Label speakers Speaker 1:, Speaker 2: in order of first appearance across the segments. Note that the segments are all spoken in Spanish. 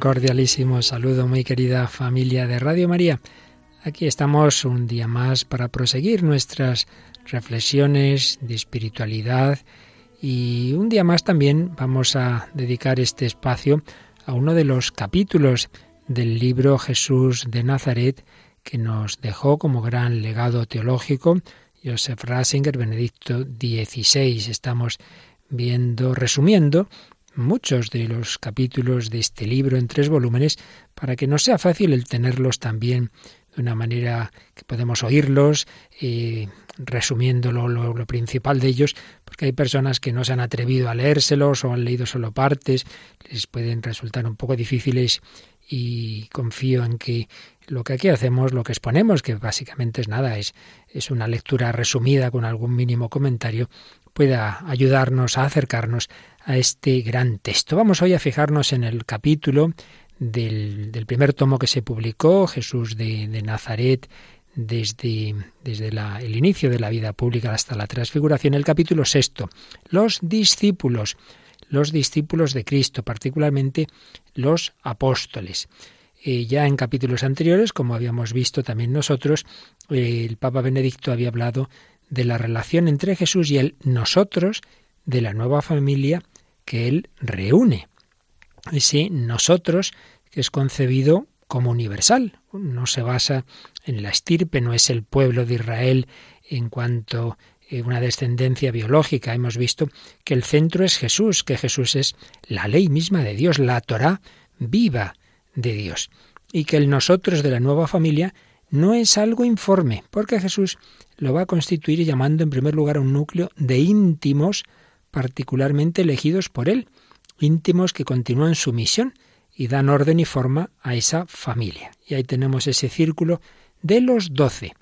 Speaker 1: Cordialísimo saludo, muy querida familia de Radio María. Aquí estamos un día más para proseguir nuestras reflexiones de espiritualidad y un día más también vamos a dedicar este espacio a uno de los capítulos del libro Jesús de Nazaret que nos dejó como gran legado teológico Joseph Ratzinger, Benedicto XVI. Estamos viendo, resumiendo muchos de los capítulos de este libro en tres volúmenes para que nos sea fácil el tenerlos también de una manera que podemos oírlos, eh, resumiendo lo, lo- lo principal de ellos, porque hay personas que no se han atrevido a leérselos o han leído solo partes, les pueden resultar un poco difíciles y confío en que lo que aquí hacemos, lo que exponemos, que básicamente es nada, es, es una lectura resumida con algún mínimo comentario, pueda ayudarnos a acercarnos a este gran texto. Vamos hoy a fijarnos en el capítulo del, primer tomo que se publicó, Jesús de, Nazaret, desde, desde el inicio de la vida pública hasta la transfiguración, el capítulo sexto, los discípulos, los discípulos de Cristo, particularmente los apóstoles. Eh, ya en capítulos anteriores, como habíamos visto también nosotros, eh, el Papa Benedicto había hablado de la relación entre Jesús y el nosotros, de la nueva familia que él reúne. Ese nosotros que es concebido como universal, no se basa en la estirpe, no es el pueblo de Israel en cuanto a una descendencia biológica. Hemos visto que el centro es Jesús, que Jesús es la ley misma de Dios, la Torá viva de Dios. Y que el nosotros de la nueva familia no es algo informe, porque Jesús lo va a constituir llamando en primer lugar a un núcleo de íntimos particularmente elegidos por él, íntimos que continúan su misión y dan orden y forma a esa familia. Y ahí tenemos ese círculo de los doce.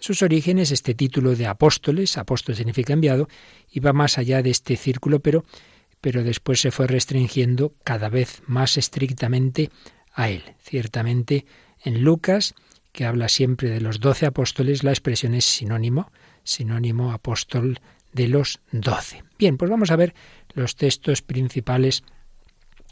Speaker 1: Sus orígenes, este título de apóstoles, apóstol significa enviado, iba más allá de este círculo, pero, pero después se fue restringiendo cada vez más estrictamente a él. Ciertamente, en Lucas, que habla siempre de los doce apóstoles, la expresión es sinónimo, sinónimo apóstol de los doce. Bien, pues vamos a ver los textos principales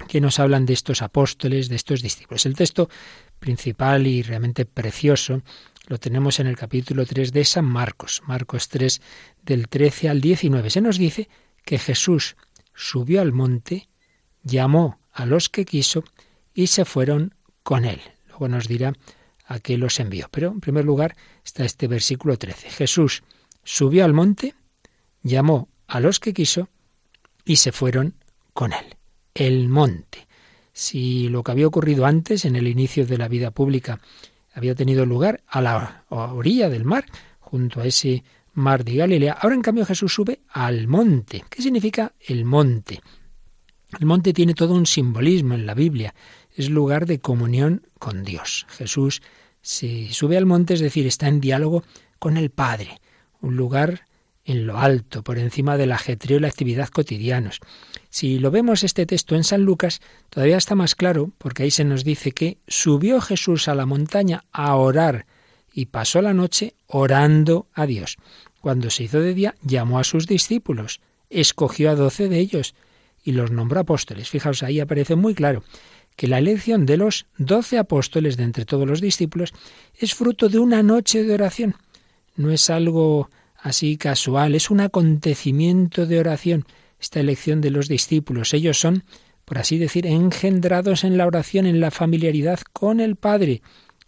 Speaker 1: que nos hablan de estos apóstoles, de estos discípulos. El texto principal y realmente precioso lo tenemos en el capítulo 3 de San Marcos, Marcos 3 del 13 al 19. Se nos dice que Jesús subió al monte, llamó a los que quiso y se fueron con él. Luego nos dirá a qué los envió. Pero en primer lugar está este versículo 13. Jesús subió al monte, llamó a los que quiso y se fueron con él. El monte. Si lo que había ocurrido antes, en el inicio de la vida pública, había tenido lugar a la orilla del mar, junto a ese mar de Galilea, ahora en cambio Jesús sube al monte. ¿Qué significa el monte? El monte tiene todo un simbolismo en la Biblia. Es lugar de comunión con Dios. Jesús se sube al monte, es decir, está en diálogo con el Padre. Un lugar en lo alto, por encima del ajetreo y la actividad cotidianos. Si lo vemos este texto en San Lucas, todavía está más claro, porque ahí se nos dice que subió Jesús a la montaña a orar y pasó la noche orando a Dios. Cuando se hizo de día, llamó a sus discípulos, escogió a doce de ellos y los nombró apóstoles. Fijaos, ahí aparece muy claro que la elección de los doce apóstoles de entre todos los discípulos es fruto de una noche de oración. No es algo así casual, es un acontecimiento de oración, esta elección de los discípulos. Ellos son, por así decir, engendrados en la oración, en la familiaridad con el Padre.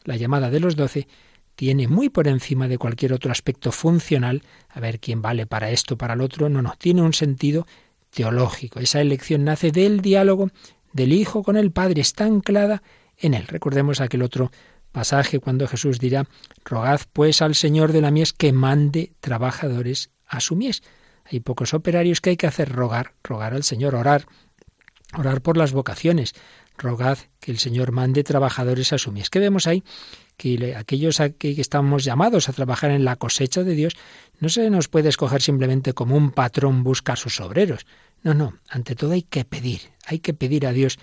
Speaker 1: La llamada de los doce tiene muy por encima de cualquier otro aspecto funcional, a ver quién vale para esto, para el otro, no, no, tiene un sentido teológico. Esa elección nace del diálogo del Hijo con el Padre, está anclada en él. Recordemos aquel otro pasaje cuando Jesús dirá, rogad pues al Señor de la mies que mande trabajadores a su mies. Hay pocos operarios que hay que hacer rogar, rogar al Señor, orar Orar por las vocaciones. Rogad que el Señor mande trabajadores a su mies. ¿Qué vemos ahí? que aquellos a que estamos llamados a trabajar en la cosecha de Dios, no se nos puede escoger simplemente como un patrón busca a sus obreros. No, no, ante todo hay que pedir, hay que pedir a Dios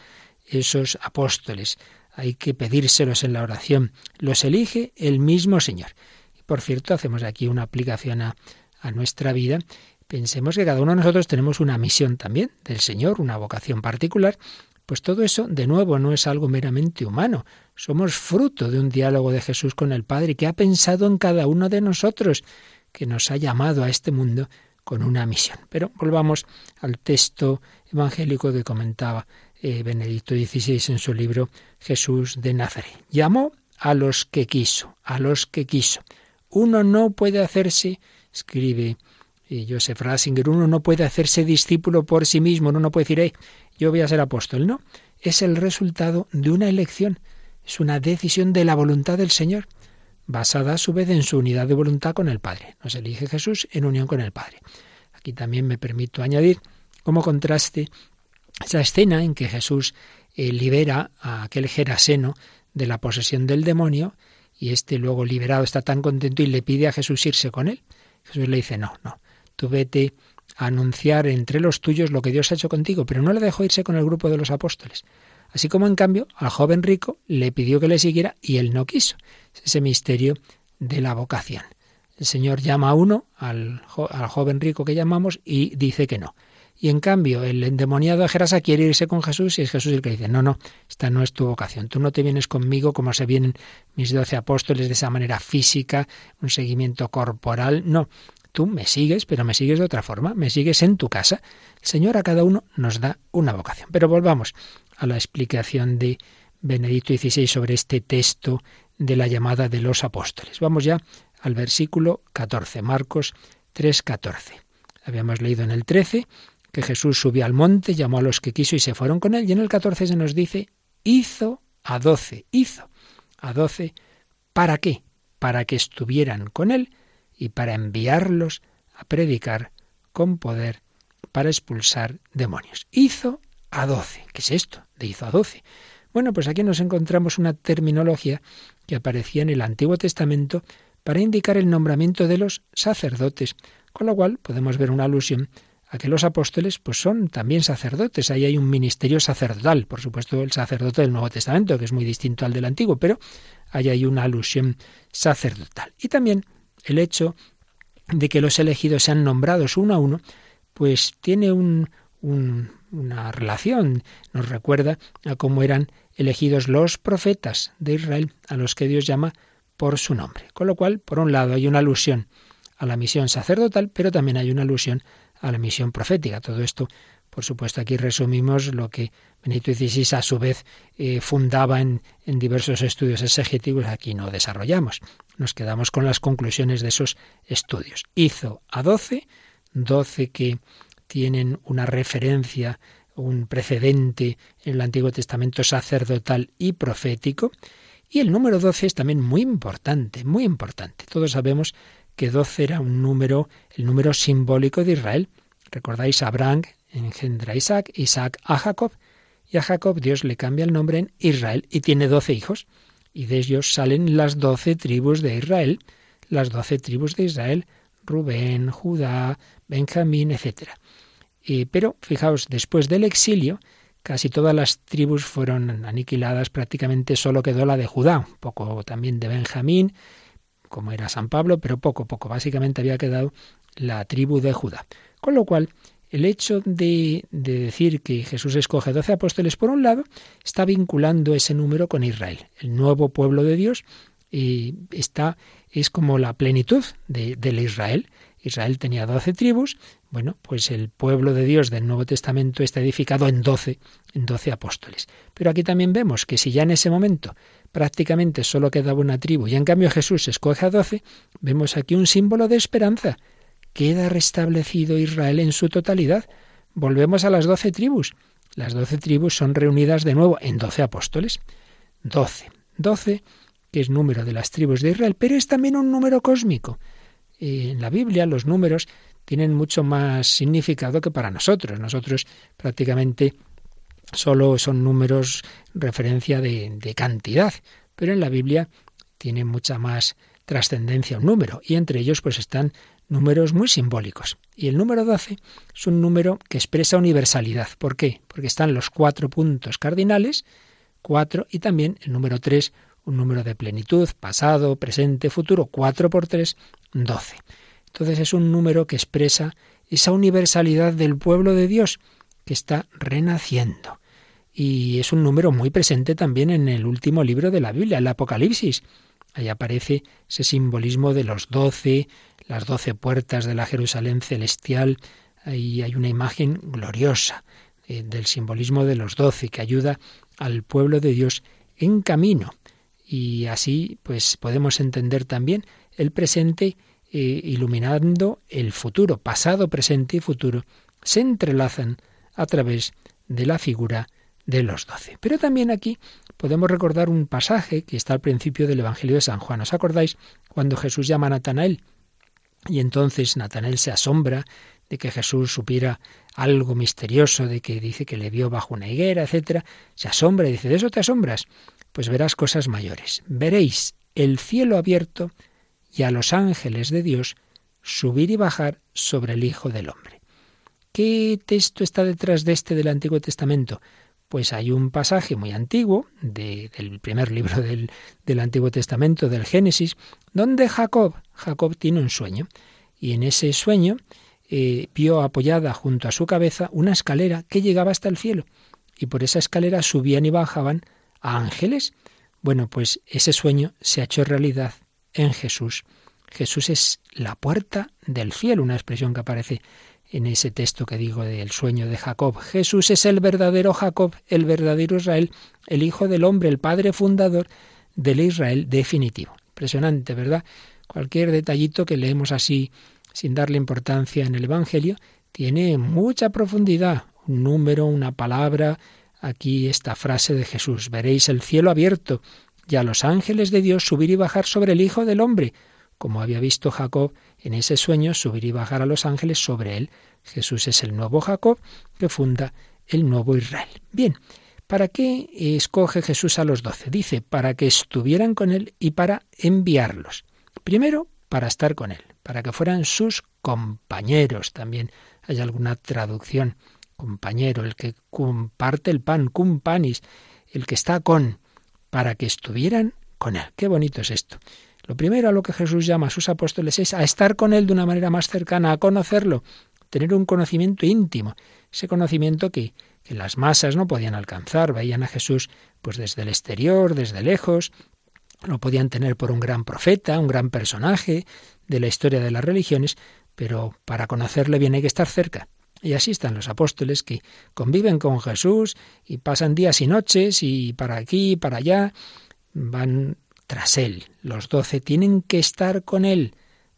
Speaker 1: esos apóstoles, hay que pedírselos en la oración. Los elige el mismo Señor. Y por cierto, hacemos aquí una aplicación a, a nuestra vida. Pensemos que cada uno de nosotros tenemos una misión también del Señor, una vocación particular, pues todo eso, de nuevo, no es algo meramente humano. Somos fruto de un diálogo de Jesús con el Padre que ha pensado en cada uno de nosotros, que nos ha llamado a este mundo con una misión. Pero volvamos al texto evangélico que comentaba eh, Benedicto XVI en su libro Jesús de Nazaret. Llamó a los que quiso, a los que quiso. Uno no puede hacerse, escribe eh, Joseph Ratzinger, uno no puede hacerse discípulo por sí mismo, uno no puede decir, yo voy a ser apóstol. No, es el resultado de una elección, es una decisión de la voluntad del Señor, basada a su vez en su unidad de voluntad con el Padre. Nos elige Jesús en unión con el Padre. Aquí también me permito añadir como contraste esa escena en que Jesús eh, libera a aquel Geraseno de la posesión del demonio y este luego liberado está tan contento y le pide a Jesús irse con él. Jesús le dice, no, no, tú vete anunciar entre los tuyos lo que Dios ha hecho contigo, pero no le dejó irse con el grupo de los apóstoles. Así como en cambio al joven rico le pidió que le siguiera y él no quiso. Es ese misterio de la vocación. El Señor llama a uno, al, joven rico que llamamos, y dice que no. Y en cambio, el endemoniado de Gerasa quiere irse con Jesús y es Jesús el que dice, no, no, esta no es tu vocación. Tú no te vienes conmigo como se vienen mis doce apóstoles de esa manera física, un seguimiento corporal. No, Tú me sigues, pero me sigues de otra forma, me sigues en tu casa. El Señor a cada uno nos da una vocación. Pero volvamos a la explicación de Benedicto XVI sobre este texto de la llamada de los apóstoles. Vamos ya al versículo 14, Marcos 3:14. Habíamos leído en el 13 que Jesús subió al monte, llamó a los que quiso y se fueron con él, y en el 14 se nos dice, hizo a doce, hizo a doce, ¿para qué? Para que estuvieran con él y para enviarlos a predicar con poder para expulsar demonios. Hizo a doce. ¿Qué es esto? De hizo a doce. Bueno, pues aquí nos encontramos una terminología que aparecía en el Antiguo Testamento para indicar el nombramiento de los sacerdotes, con lo cual podemos ver una alusión a que los apóstoles pues son también sacerdotes. Ahí hay un ministerio sacerdotal, por supuesto el sacerdote del Nuevo Testamento, que es muy distinto al del Antiguo, pero ahí hay una alusión sacerdotal. Y también el hecho de que los elegidos sean nombrados uno a uno, pues tiene una relación, nos recuerda a cómo eran elegidos los profetas de Israel, a los que Dios llama por su nombre. Con lo cual, por un lado, hay una alusión a la misión sacerdotal, pero también hay una alusión a la misión profética. Todo esto por supuesto, aquí resumimos lo que Benito XVI a su vez eh, fundaba en, en diversos estudios exegetivos. Aquí no desarrollamos. Nos quedamos con las conclusiones de esos estudios. Hizo a doce, doce que tienen una referencia, un precedente en el Antiguo Testamento sacerdotal y profético. Y el número doce es también muy importante, muy importante. Todos sabemos que doce era un número, el número simbólico de Israel. Recordáis Abraham engendra a Isaac, Isaac a Jacob, y a Jacob Dios le cambia el nombre en Israel y tiene doce hijos, y de ellos salen las doce tribus de Israel, las doce tribus de Israel, Rubén, Judá, Benjamín, etc. Pero fijaos, después del exilio, casi todas las tribus fueron aniquiladas, prácticamente solo quedó la de Judá, poco también de Benjamín, como era San Pablo, pero poco, poco, básicamente había quedado la tribu de Judá. Con lo cual, el hecho de, decir que Jesús escoge doce apóstoles, por un lado, está vinculando ese número con Israel, el nuevo pueblo de Dios, y está, es como la plenitud de, del Israel. Israel tenía doce tribus, bueno, pues el pueblo de Dios del Nuevo Testamento está edificado en doce, en doce apóstoles. Pero aquí también vemos que si ya en ese momento prácticamente solo quedaba una tribu y en cambio Jesús escoge a doce, vemos aquí un símbolo de esperanza queda restablecido Israel en su totalidad. Volvemos a las doce tribus. Las doce tribus son reunidas de nuevo en doce apóstoles. Doce. Doce, que es número de las tribus de Israel, pero es también un número cósmico. En la Biblia los números tienen mucho más significado que para nosotros. Nosotros prácticamente solo son números referencia de, cantidad, pero en la Biblia tiene mucha más trascendencia un número, y entre ellos pues están números muy simbólicos. Y el número 12 es un número que expresa universalidad. ¿Por qué? Porque están los cuatro puntos cardinales, cuatro, y también el número 3, un número de plenitud, pasado, presente, futuro, 4 por 3, 12. Entonces es un número que expresa esa universalidad del pueblo de Dios que está renaciendo. Y es un número muy presente también en el último libro de la Biblia, el Apocalipsis. Ahí aparece ese simbolismo de los doce, las doce puertas de la Jerusalén celestial. Ahí hay una imagen gloriosa eh, del simbolismo de los doce que ayuda al pueblo de Dios en camino. Y así, pues podemos entender también el presente iluminando el futuro, pasado, presente y futuro, se entrelazan a través de la figura de los doce. Pero también aquí podemos recordar un pasaje que está al principio del Evangelio de San Juan. ¿Os acordáis cuando Jesús llama a Natanael? Y entonces Natanael se asombra de que Jesús supiera algo misterioso, de que dice que le vio bajo una higuera, etcétera. Se asombra y dice, ¿de eso te asombras? Pues verás cosas mayores. Veréis el cielo abierto y a los ángeles de Dios subir y bajar sobre el Hijo del Hombre. ¿Qué texto está detrás de este del Antiguo Testamento? Pues hay un pasaje muy antiguo del primer libro del, del Antiguo Testamento, del Génesis, donde Jacob, Jacob tiene un sueño, y en ese sueño eh, vio apoyada junto a su cabeza una escalera que llegaba hasta el cielo, y por esa escalera subían y bajaban ángeles. Bueno, pues ese sueño se ha hecho realidad en Jesús. Jesús es la puerta del cielo, una expresión que aparece en ese texto que digo del sueño de Jacob. Jesús es el verdadero Jacob, el verdadero Israel, el Hijo del Hombre, el Padre fundador del Israel definitivo. Impresionante, ¿verdad? Cualquier detallito que leemos así sin darle importancia en el Evangelio tiene mucha profundidad. Un número, una palabra, aquí esta frase de Jesús. Veréis el cielo abierto y a los ángeles de Dios subir y bajar sobre el Hijo del Hombre, como había visto Jacob en ese sueño, subir y bajar a los ángeles sobre él. Jesús es el nuevo Jacob que funda el nuevo Israel. Bien, ¿para qué escoge Jesús a los doce? Dice, para que estuvieran con él y para enviarlos. Primero, para estar con él, para que fueran sus compañeros. También hay alguna traducción. Compañero, el que comparte el pan, cum panis, el que está con para que estuvieran con Él. Qué bonito es esto. Lo primero a lo que Jesús llama a sus apóstoles es a estar con Él de una manera más cercana, a conocerlo, tener un conocimiento íntimo, ese conocimiento que, las masas no podían alcanzar, veían a Jesús pues desde el exterior, desde lejos, lo podían tener por un gran profeta, un gran personaje de la historia de las religiones, pero para conocerle bien hay que estar cerca. Y así están los apóstoles que conviven con Jesús y pasan días y noches y para aquí y para allá van tras Él. Los doce tienen que estar con Él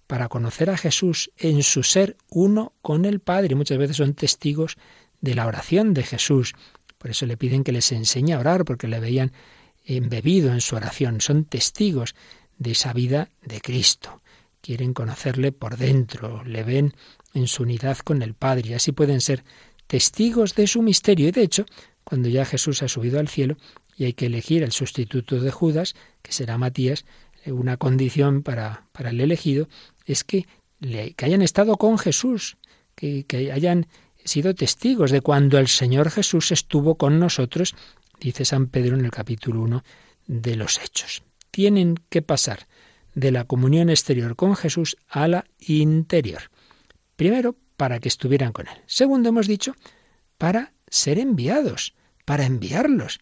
Speaker 1: para conocer a Jesús en su ser uno con el Padre. Muchas veces son testigos de la oración de Jesús. Por eso le piden que les enseñe a orar, porque le veían embebido en su oración. Son testigos de esa vida de Cristo. Quieren conocerle por dentro, le ven en su unidad con el Padre y así pueden ser testigos de su misterio. Y de hecho, cuando ya Jesús ha subido al cielo y hay que elegir el sustituto de Judas, que será Matías, eh, una condición para, para el elegido es que, que hayan estado con Jesús, que, que hayan sido testigos de cuando el Señor Jesús estuvo con nosotros, dice San Pedro en el capítulo 1 de los Hechos. Tienen que pasar de la comunión exterior con Jesús a la interior. Primero, para que estuvieran con Él. Segundo, hemos dicho, para ser enviados, para enviarlos.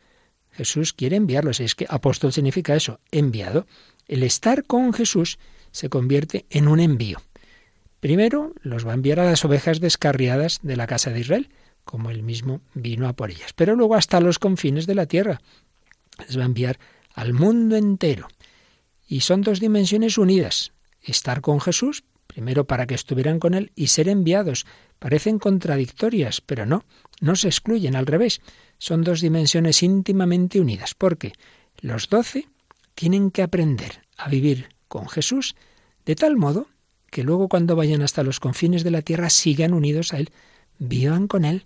Speaker 1: Jesús quiere enviarlos. Es que apóstol significa eso, enviado. El estar con Jesús se convierte en un envío. Primero los va a enviar a las ovejas descarriadas de la casa de Israel, como él mismo vino a por ellas. Pero luego hasta los confines de la tierra. Les va a enviar al mundo entero. Y son dos dimensiones unidas. Estar con Jesús, primero para que estuvieran con él y ser enviados. Parecen contradictorias, pero no, no se excluyen, al revés. Son dos dimensiones íntimamente unidas, porque los doce tienen que aprender a vivir con Jesús de tal modo que luego cuando vayan hasta los confines de la tierra sigan unidos a Él, vivan con Él.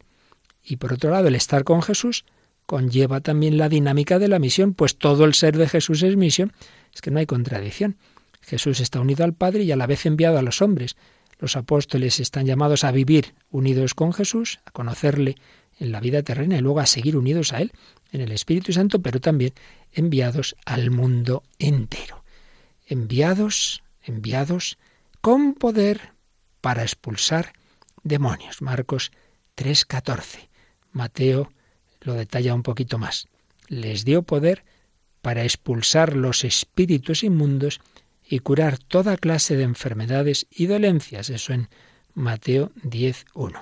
Speaker 1: Y por otro lado, el estar con Jesús conlleva también la dinámica de la misión, pues todo el ser de Jesús es misión. Es que no hay contradicción. Jesús está unido al Padre y a la vez enviado a los hombres. Los apóstoles están llamados a vivir unidos con Jesús, a conocerle en la vida terrena y luego a seguir unidos a Él en el Espíritu Santo, pero también enviados al mundo entero. Enviados, enviados con poder para expulsar demonios. Marcos 3:14. Mateo lo detalla un poquito más. Les dio poder para expulsar los espíritus inmundos y curar toda clase de enfermedades y dolencias. Eso en Mateo 10.1.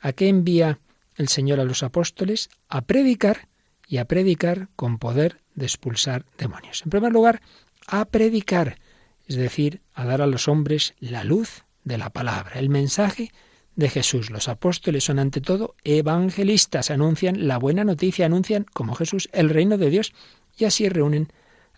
Speaker 1: ¿A qué envía el Señor a los apóstoles? A predicar y a predicar con poder de expulsar demonios. En primer lugar, a predicar, es decir, a dar a los hombres la luz de la palabra, el mensaje de Jesús. Los apóstoles son ante todo evangelistas, anuncian la buena noticia, anuncian como Jesús el reino de Dios y así reúnen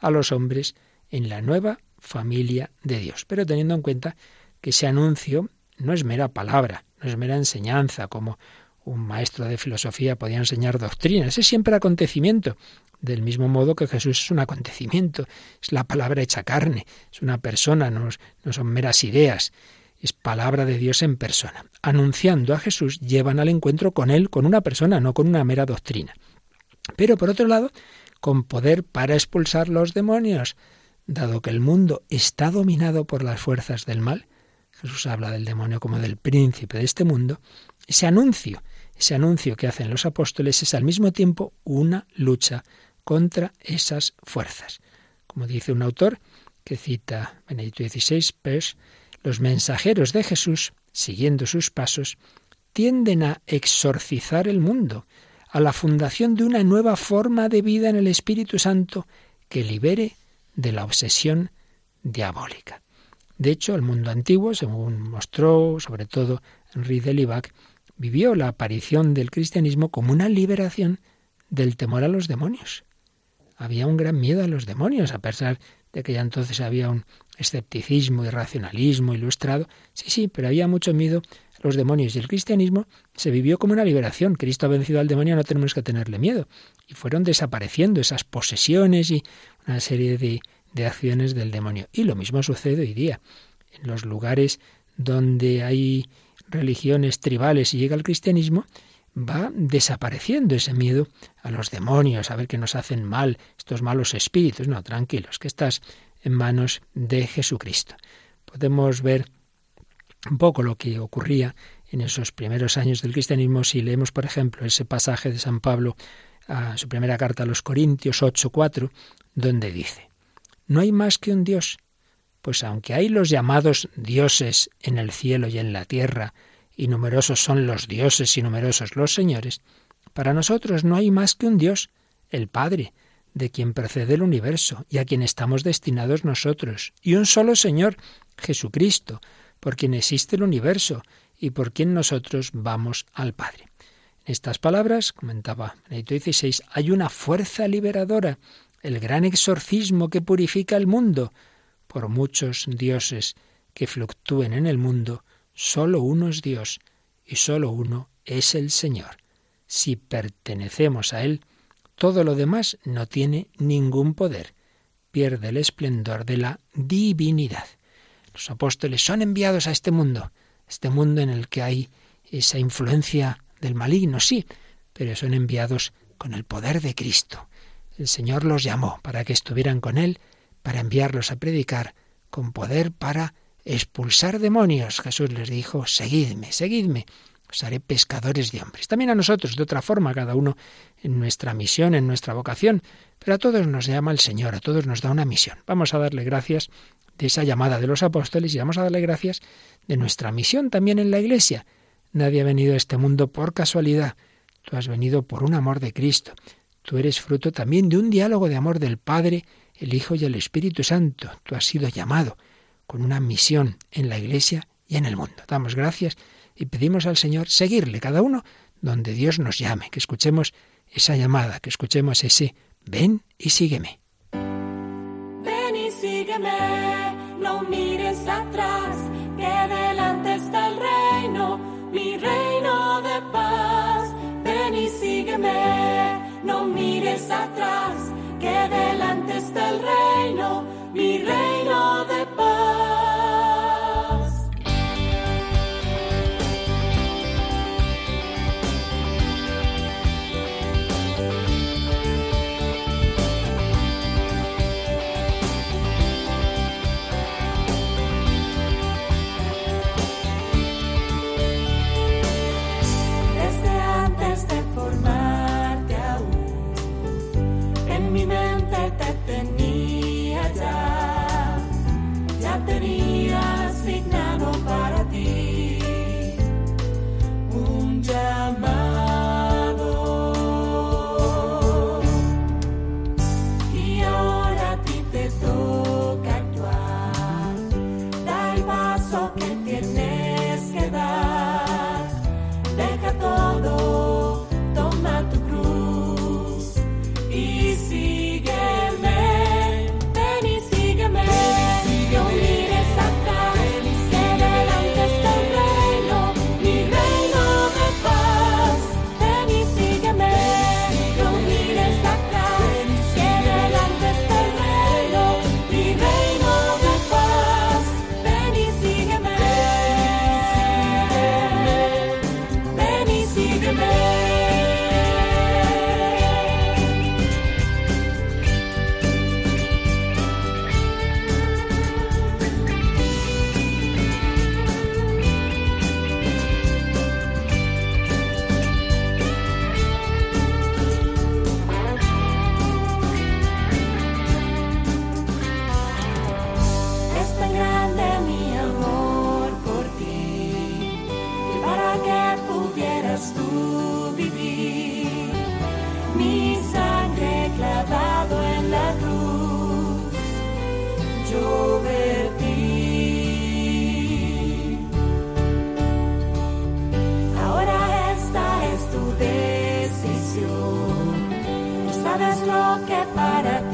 Speaker 1: a los hombres en la nueva familia de Dios. Pero teniendo en cuenta que ese anuncio no es mera palabra, no es mera enseñanza, como un maestro de filosofía podía enseñar doctrinas, es siempre acontecimiento. Del mismo modo que Jesús es un acontecimiento, es la palabra hecha carne, es una persona, no, no son meras ideas es palabra de Dios en persona. Anunciando a Jesús, llevan al encuentro con Él, con una persona, no con una mera doctrina. Pero por otro lado, con poder para expulsar los demonios, dado que el mundo está dominado por las fuerzas del mal. Jesús habla del demonio como del príncipe de este mundo. Ese anuncio, ese anuncio que hacen los apóstoles es al mismo tiempo una lucha contra esas fuerzas. Como dice un autor que cita Benedicto XVI, pues los mensajeros de Jesús, siguiendo sus pasos, tienden a exorcizar el mundo, a la fundación de una nueva forma de vida en el Espíritu Santo que libere de la obsesión diabólica. De hecho, el mundo antiguo, según mostró sobre todo Henri Delibac, vivió la aparición del cristianismo como una liberación del temor a los demonios. Había un gran miedo a los demonios, a pesar de que ya entonces había un escepticismo y racionalismo ilustrado. Sí, sí, pero había mucho miedo los demonios y el cristianismo se vivió como una liberación. Cristo ha vencido al demonio, no tenemos que tenerle miedo. Y fueron desapareciendo esas posesiones y una serie de, de acciones del demonio. Y lo mismo sucede hoy día. En los lugares donde hay religiones tribales y llega el cristianismo, va desapareciendo ese miedo a los demonios, a ver que nos hacen mal estos malos espíritus. No, tranquilos, que estás en manos de Jesucristo. Podemos ver un poco lo que ocurría en esos primeros años del cristianismo. Si leemos, por ejemplo, ese pasaje de San Pablo a su primera carta a los Corintios 8:4, donde dice: No hay más que un Dios, pues aunque hay los llamados dioses en el cielo y en la tierra, y numerosos son los dioses y numerosos los señores, para nosotros no hay más que un Dios, el Padre, de quien procede el universo y a quien estamos destinados nosotros, y un solo Señor, Jesucristo, por quien existe el universo y por quien nosotros vamos al Padre. En estas palabras, comentaba Benedicto XVI, hay una fuerza liberadora, el gran exorcismo que purifica el mundo. Por muchos dioses que fluctúen en el mundo, Solo uno es Dios y solo uno es el Señor. Si pertenecemos a Él, todo lo demás no tiene ningún poder, pierde el esplendor de la divinidad. Los apóstoles son enviados a este mundo, este mundo en el que hay esa influencia del maligno, sí, pero son enviados con el poder de Cristo. El Señor los llamó para que estuvieran con Él, para enviarlos a predicar, con poder para expulsar demonios. Jesús les dijo, seguidme, seguidme, os haré pescadores de hombres. También a nosotros, de otra forma, cada uno en nuestra misión, en nuestra vocación, pero a todos nos llama el Señor, a todos nos da una misión. Vamos a darle gracias de esa llamada de los apóstoles y vamos a darle gracias de nuestra misión también en la Iglesia. Nadie ha venido a este mundo por casualidad. Tú has venido por un amor de Cristo. Tú eres fruto también de un diálogo de amor del Padre, el Hijo y el Espíritu Santo. Tú has sido llamado con una misión en la Iglesia y en el mundo. Damos gracias y pedimos al Señor seguirle cada uno donde Dios nos llame, que escuchemos esa llamada, que escuchemos ese ven y sígueme.
Speaker 2: Ven y sígueme, no mires atrás, que delante está el reino, mi reino de paz. Ven y sígueme, no mires atrás, que delante está el reino, mi reino lo que para ti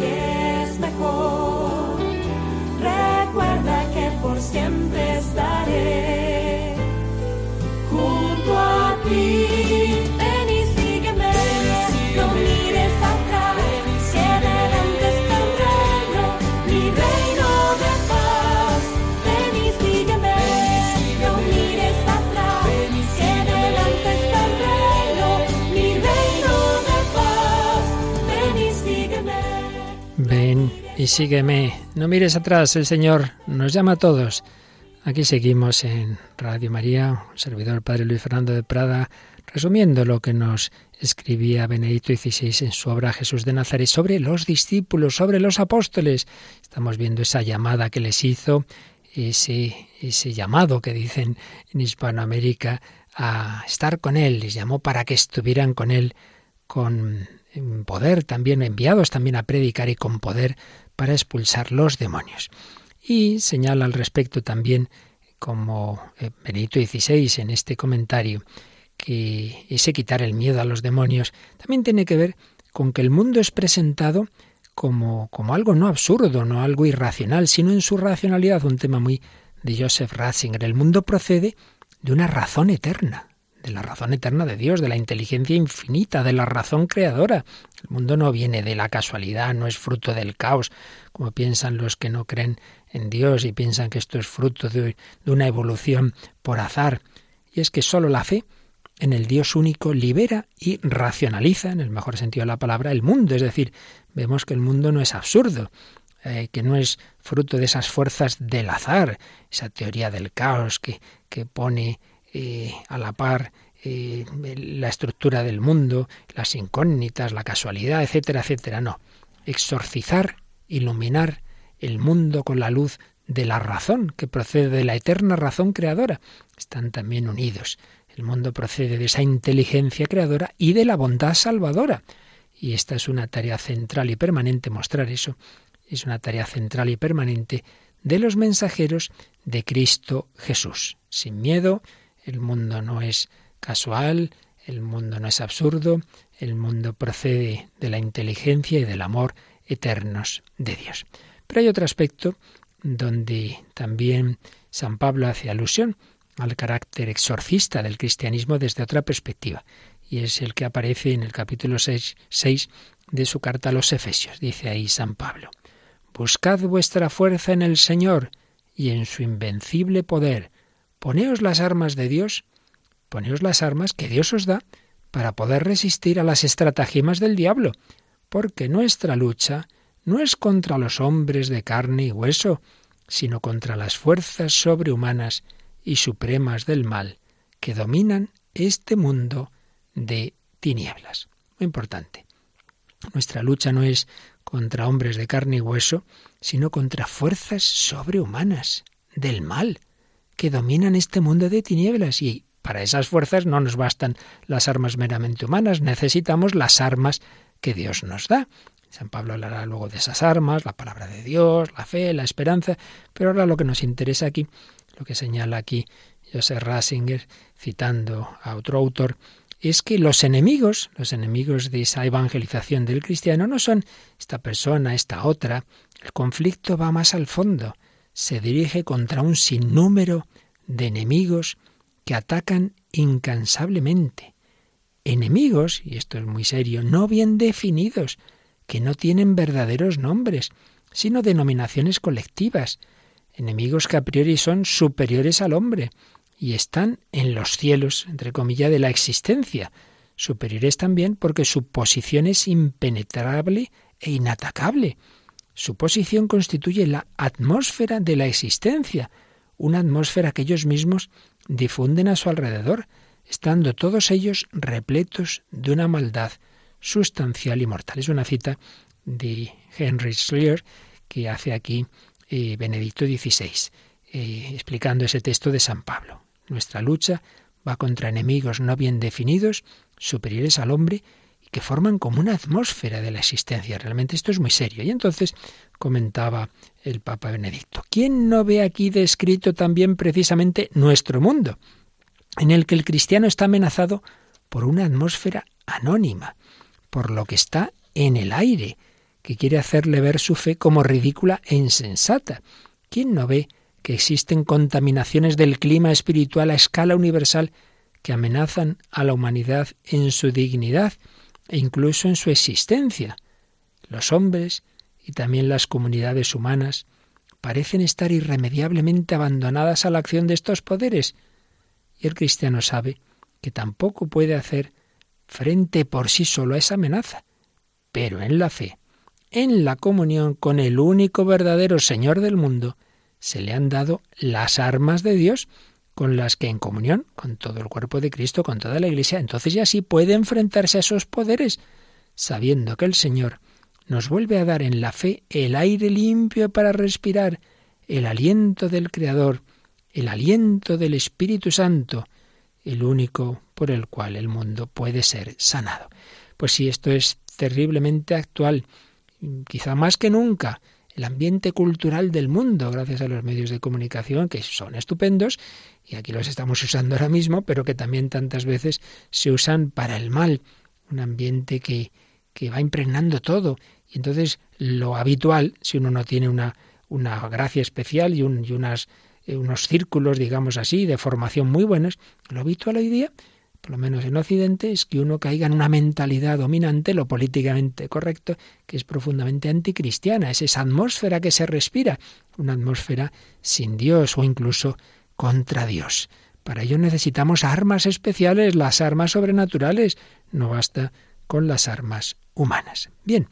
Speaker 2: y sígueme. No mires atrás, el
Speaker 1: Señor nos llama a todos. Aquí seguimos en Radio María, un servidor Padre Luis Fernando de Prada, resumiendo lo que nos escribía Benedicto XVI en su obra Jesús de Nazaret sobre los discípulos, sobre los apóstoles. Estamos viendo esa llamada que les hizo, ese, ese llamado que dicen en Hispanoamérica a estar con Él. Les llamó para que estuvieran con Él con poder también, enviados también a predicar y con poder para expulsar los demonios. Y señala al respecto también, como eh, Benedicto XVI en este comentario, que ese quitar el miedo a los demonios también tiene que ver con que el mundo es presentado como, como algo no absurdo, no algo irracional, sino en su racionalidad, un tema muy de Joseph Ratzinger. El mundo procede de una razón eterna, de la razón eterna de Dios, de la inteligencia infinita, de la razón creadora. El mundo no viene de la casualidad, no es fruto del caos, como piensan los que no creen en Dios y piensan que esto es fruto de, una evolución por azar. Y es que sólo la fe en el Dios único libera y racionaliza, en el mejor sentido de la palabra, el mundo. Es decir, vemos que el mundo no es absurdo, eh, que no es fruto de esas fuerzas del azar, esa teoría del caos que, que pone eh, a la par eh, la estructura del mundo, las incógnitas, la casualidad, etcétera, etcétera. No, exorcizar, iluminar el mundo con la luz de la razón, que procede de la eterna razón creadora. Están también unidos. El mundo procede de esa inteligencia creadora y de la bondad salvadora. Y esta es una tarea central y permanente, mostrar eso, es una tarea central y permanente de los mensajeros de Cristo Jesús. Sin miedo, el mundo no es casual, el mundo no es absurdo, el mundo procede de la inteligencia y del amor eternos de Dios. Pero hay otro aspecto donde también San Pablo hace alusión al carácter exorcista del cristianismo desde otra perspectiva. y es el que aparece en el capítulo 6, 6 de su carta a los Efesios. Dice ahí San Pablo, Buscad vuestra fuerza en el Señor y en su invencible poder. Poneos las armas de Dios, poneos las armas que Dios os da para poder resistir a las estratagemas del diablo, porque nuestra lucha no es contra los hombres de carne y hueso, sino contra las fuerzas sobrehumanas y supremas del mal que dominan este mundo de tinieblas. Muy importante. Nuestra lucha no es contra hombres de carne y hueso, sino contra fuerzas sobrehumanas del mal que dominan este mundo de tinieblas y para esas fuerzas no nos bastan las armas meramente humanas, necesitamos las armas que Dios nos da. San Pablo hablará luego de esas armas, la palabra de Dios, la fe, la esperanza, pero ahora lo que nos interesa aquí, lo que señala aquí Joseph Rasinger, citando a otro autor, es que los enemigos, los enemigos de esa evangelización del cristiano, no son esta persona, esta otra. El conflicto va más al fondo. Se dirige contra un sinnúmero de enemigos que atacan incansablemente. Enemigos, y esto es muy serio, no bien definidos, que no tienen verdaderos nombres, sino denominaciones colectivas. Enemigos que a priori son superiores al hombre, y están en los cielos, entre comillas, de la existencia. Superiores también porque su posición es impenetrable e inatacable. Su posición constituye la atmósfera de la existencia, una atmósfera que ellos mismos difunden a su alrededor, estando todos ellos repletos de una maldad sustancial y mortal. Es una cita de Henry Schleyer que hace aquí eh, Benedicto XVI, eh, explicando ese texto de San Pablo. Nuestra lucha va contra enemigos no bien definidos, superiores al hombre, que forman como una atmósfera de la existencia. Realmente esto es muy serio. Y entonces comentaba el Papa Benedicto, ¿quién no ve aquí descrito también precisamente nuestro mundo, en el que el cristiano está amenazado por una atmósfera anónima, por lo que está en el aire, que quiere hacerle ver su fe como ridícula e insensata? ¿Quién no ve que existen contaminaciones del clima espiritual a escala universal que amenazan a la humanidad en su dignidad e incluso en su existencia. Los hombres y también las comunidades humanas parecen estar irremediablemente abandonadas a la acción de estos poderes, y el cristiano sabe que tampoco puede hacer frente por sí solo a esa amenaza, pero en la fe, en la comunión con el único verdadero Señor del mundo, se le han dado las armas de Dios con las que en comunión con todo el cuerpo de Cristo, con toda la Iglesia, entonces ya sí puede enfrentarse a esos poderes, sabiendo que el Señor nos vuelve a dar en la fe el aire limpio para respirar, el aliento del Creador, el aliento del Espíritu Santo, el único por el cual el mundo puede ser sanado. Pues sí, esto es terriblemente actual, quizá más que nunca, el ambiente cultural del mundo, gracias a los medios de comunicación, que son estupendos, y aquí los estamos usando ahora mismo, pero que también tantas veces se usan para el mal. Un ambiente que, que va impregnando todo. Y entonces lo habitual, si uno no tiene una, una gracia especial y, un, y unas, eh, unos círculos, digamos así, de formación muy buenos, lo habitual hoy día lo menos en Occidente, es que uno caiga en una mentalidad dominante, lo políticamente correcto, que es profundamente anticristiana. Es esa atmósfera que se respira, una atmósfera sin Dios o incluso contra Dios. Para ello necesitamos armas especiales, las armas sobrenaturales. No basta con las armas humanas. Bien,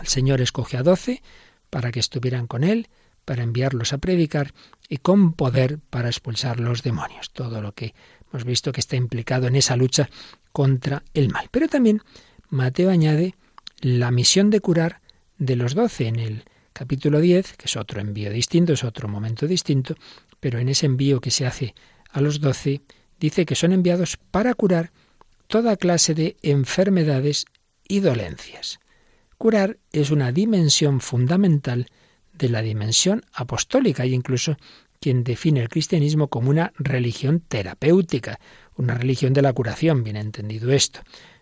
Speaker 1: el Señor escoge a doce para que estuvieran con Él, para enviarlos a predicar y con poder para expulsar los demonios. Todo lo que Hemos visto que está implicado en esa lucha contra el mal. Pero también Mateo añade la misión de curar de los doce en el capítulo 10, que es otro envío distinto, es otro momento distinto, pero en ese envío que se hace a los doce, dice que son enviados para curar toda clase de enfermedades y dolencias. Curar es una dimensión fundamental de la dimensión apostólica y incluso quien define el cristianismo como una religión terapéutica, una religión de la curación, bien entendido esto.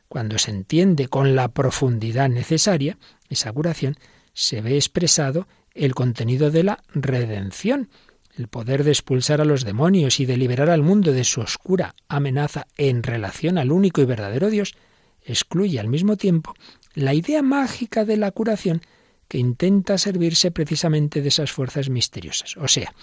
Speaker 1: Cuando se entiende con la profundidad necesaria esa curación, se ve expresado el contenido de la redención. el poder de expulsar a los demonios y de liberar al mundo de su oscura amenaza en relación al único y verdadero Dios, excluye al mismo tiempo la idea mágica de la curación que intenta servirse precisamente de esas fuerzas misteriosas. O sea,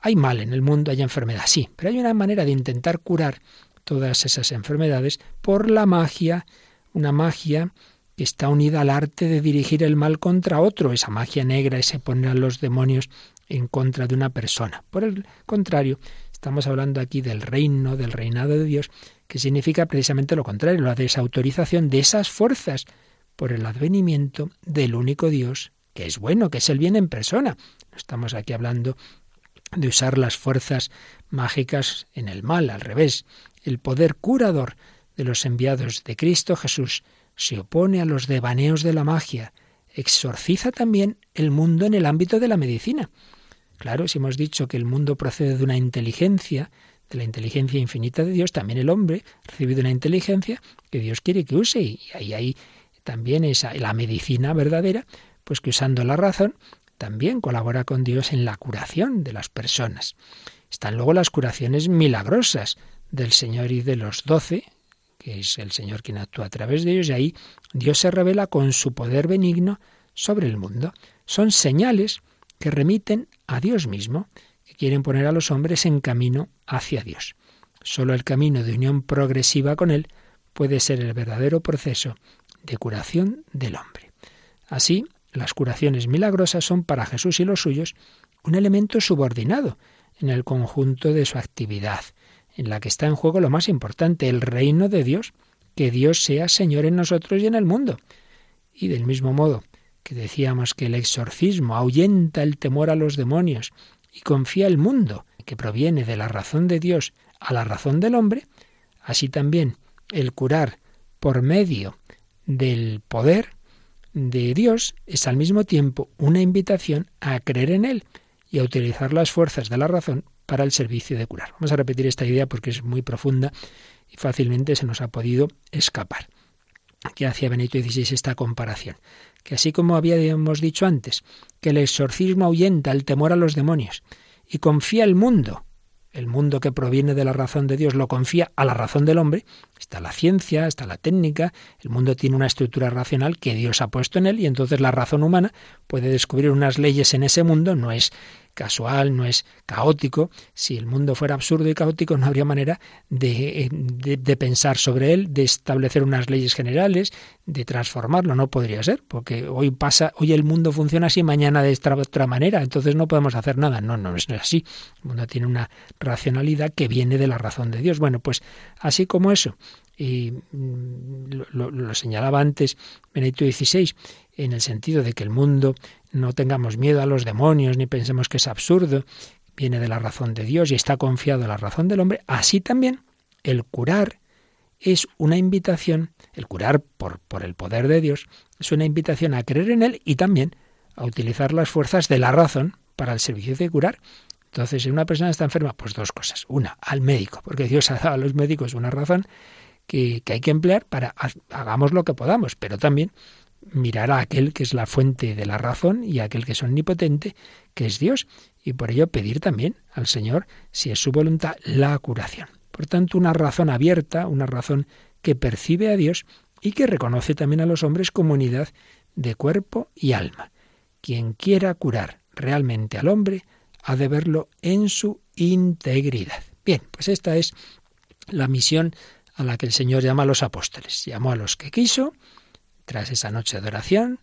Speaker 1: hay mal en el mundo, hay enfermedad, sí, pero hay una manera de intentar curar todas esas enfermedades por la magia, una magia que está unida al arte de dirigir el mal contra otro, esa magia negra, ese poner a los demonios en contra de una persona. Por el contrario, estamos hablando aquí del reino, del reinado de Dios, que significa precisamente lo contrario, la desautorización de esas fuerzas por el advenimiento del único Dios, que es bueno, que es el bien en persona. No estamos aquí hablando de usar las fuerzas mágicas en el mal, al revés. El poder curador de los enviados de Cristo Jesús se opone a los devaneos de la magia, exorciza también el mundo en el ámbito de la medicina. Claro, si hemos dicho que el mundo procede de una inteligencia, de la inteligencia infinita de Dios, también el hombre ha recibido una inteligencia que Dios quiere que use y ahí hay también esa, la medicina verdadera, pues que usando la razón también colabora con Dios en la curación de las personas. Están luego las curaciones milagrosas del Señor y de los doce, que es el Señor quien actúa a través de ellos, y ahí Dios se revela con su poder benigno sobre el mundo. Son señales que remiten a Dios mismo, que quieren poner a los hombres en camino hacia Dios. Solo el camino de unión progresiva con Él puede ser el verdadero proceso de curación del hombre. Así, las curaciones milagrosas son para Jesús y los suyos un elemento subordinado en el conjunto de su actividad, en la que está en juego lo más importante, el reino de Dios, que Dios sea Señor en nosotros y en el mundo. Y del mismo modo que decíamos que el exorcismo ahuyenta el temor a los demonios y confía el mundo, que proviene de la razón de Dios a la razón del hombre, así también el curar por medio del poder de Dios es al mismo tiempo una invitación a creer en Él y a utilizar las fuerzas de la razón para el servicio de curar. Vamos a repetir esta idea porque es muy profunda y fácilmente se nos ha podido escapar. Aquí hacía Benito XVI esta comparación, que así como habíamos dicho antes, que el exorcismo ahuyenta el temor a los demonios y confía el mundo el mundo que proviene de la razón de Dios lo confía a la razón del hombre, está la ciencia, está la técnica, el mundo tiene una estructura racional que Dios ha puesto en él y entonces la razón humana puede descubrir unas leyes en ese mundo, no es casual, no es caótico. Si el mundo fuera absurdo y caótico, no habría manera de, de, pensar sobre él, de establecer unas leyes generales, de transformarlo. No podría ser, porque hoy pasa, hoy el mundo funciona así, mañana de esta otra manera, entonces no podemos hacer nada. No, no, no es así. El mundo tiene una racionalidad que viene de la razón de Dios. Bueno, pues así como eso, y mm, lo, lo, señalaba antes Benedicto XVI, en el sentido de que el mundo no tengamos miedo a los demonios ni pensemos que es absurdo, viene de la razón de Dios y está confiado en la razón del hombre, así también el curar es una invitación, el curar por, por el poder de Dios, es una invitación a creer en Él y también a utilizar las fuerzas de la razón para el servicio de curar. Entonces, si una persona está enferma, pues dos cosas. Una, al médico, porque Dios ha dado a los médicos una razón que, que hay que emplear para hagamos lo que podamos, pero también mirar a aquel que es la fuente de la razón y a aquel que es omnipotente, que es Dios, y por ello pedir también al Señor, si es su voluntad, la curación. Por tanto, una razón abierta, una razón que percibe a Dios y que reconoce también a los hombres como unidad de cuerpo y alma. Quien quiera curar realmente al hombre ha de verlo en su integridad. Bien, pues esta es la misión a la que el Señor llama a los apóstoles. Llamó a los que quiso, tras esa noche de oración,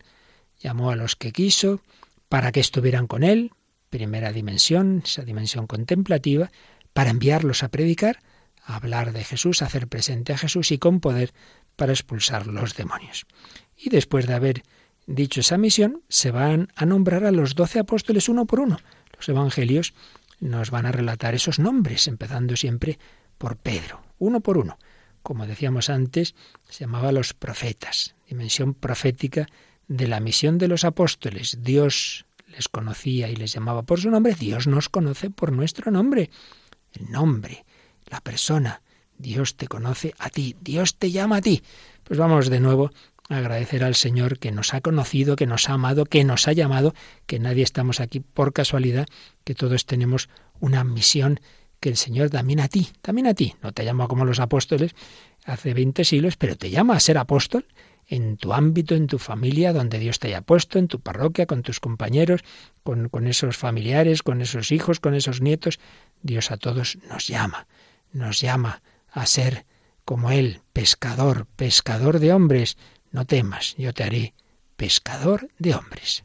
Speaker 1: llamó a los que quiso para que estuvieran con él, primera dimensión, esa dimensión contemplativa, para enviarlos a predicar, a hablar de Jesús, a hacer presente a Jesús y con poder para expulsar los demonios. Y después de haber dicho esa misión, se van a nombrar a los doce apóstoles uno por uno. Los evangelios nos van a relatar esos nombres, empezando siempre por Pedro, uno por uno como decíamos antes, se llamaba los profetas, dimensión profética de la misión de los apóstoles. Dios les conocía y les llamaba por su nombre, Dios nos conoce por nuestro nombre. El nombre, la persona, Dios te conoce a ti, Dios te llama a ti. Pues vamos de nuevo
Speaker 2: agradecer al Señor que nos ha conocido, que nos ha amado, que nos ha llamado, que nadie estamos aquí por casualidad, que todos tenemos una misión que el Señor también a ti, también a ti, no te llama como los apóstoles hace 20 siglos, pero te llama a ser apóstol en tu ámbito, en tu familia, donde Dios te haya puesto, en tu parroquia, con tus compañeros, con, con esos familiares, con esos hijos, con esos nietos. Dios a todos nos llama, nos llama a ser como Él, pescador, pescador de hombres. No temas, yo te haré pescador de hombres.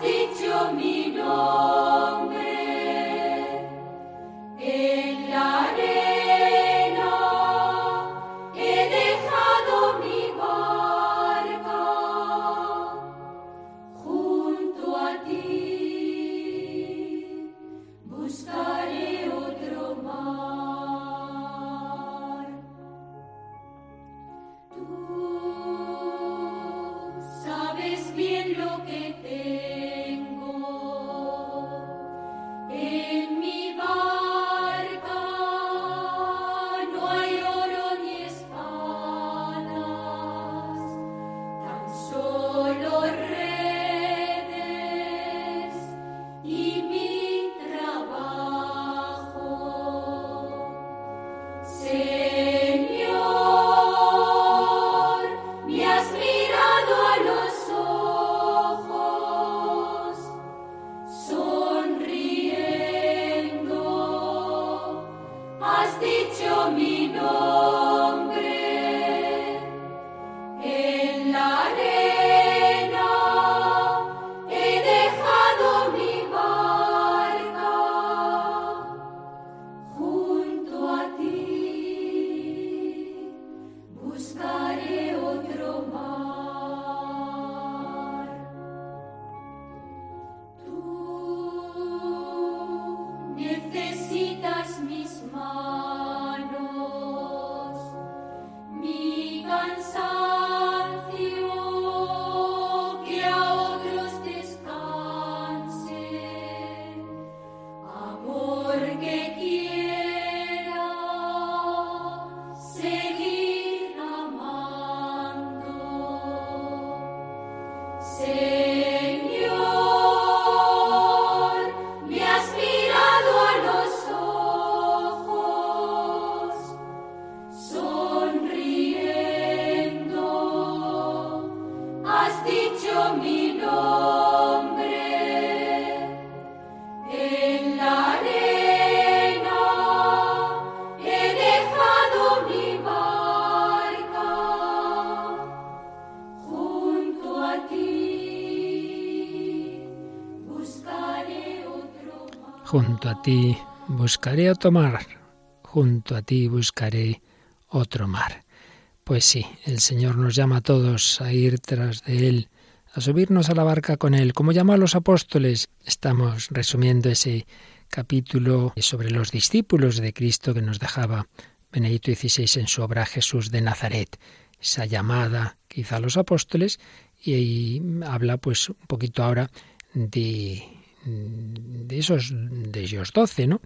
Speaker 2: spitio mido Junto a ti buscaré otro mar, junto a ti buscaré otro mar. Pues sí, el Señor nos llama a todos a ir tras de Él, a subirnos a la barca con Él, como llamó a los apóstoles. Estamos resumiendo ese capítulo sobre los discípulos de Cristo que nos dejaba Benedicto XVI en su obra Jesús de Nazaret. Esa llamada que hizo a los apóstoles y, y habla pues un poquito ahora de de esos de ellos doce, ¿no?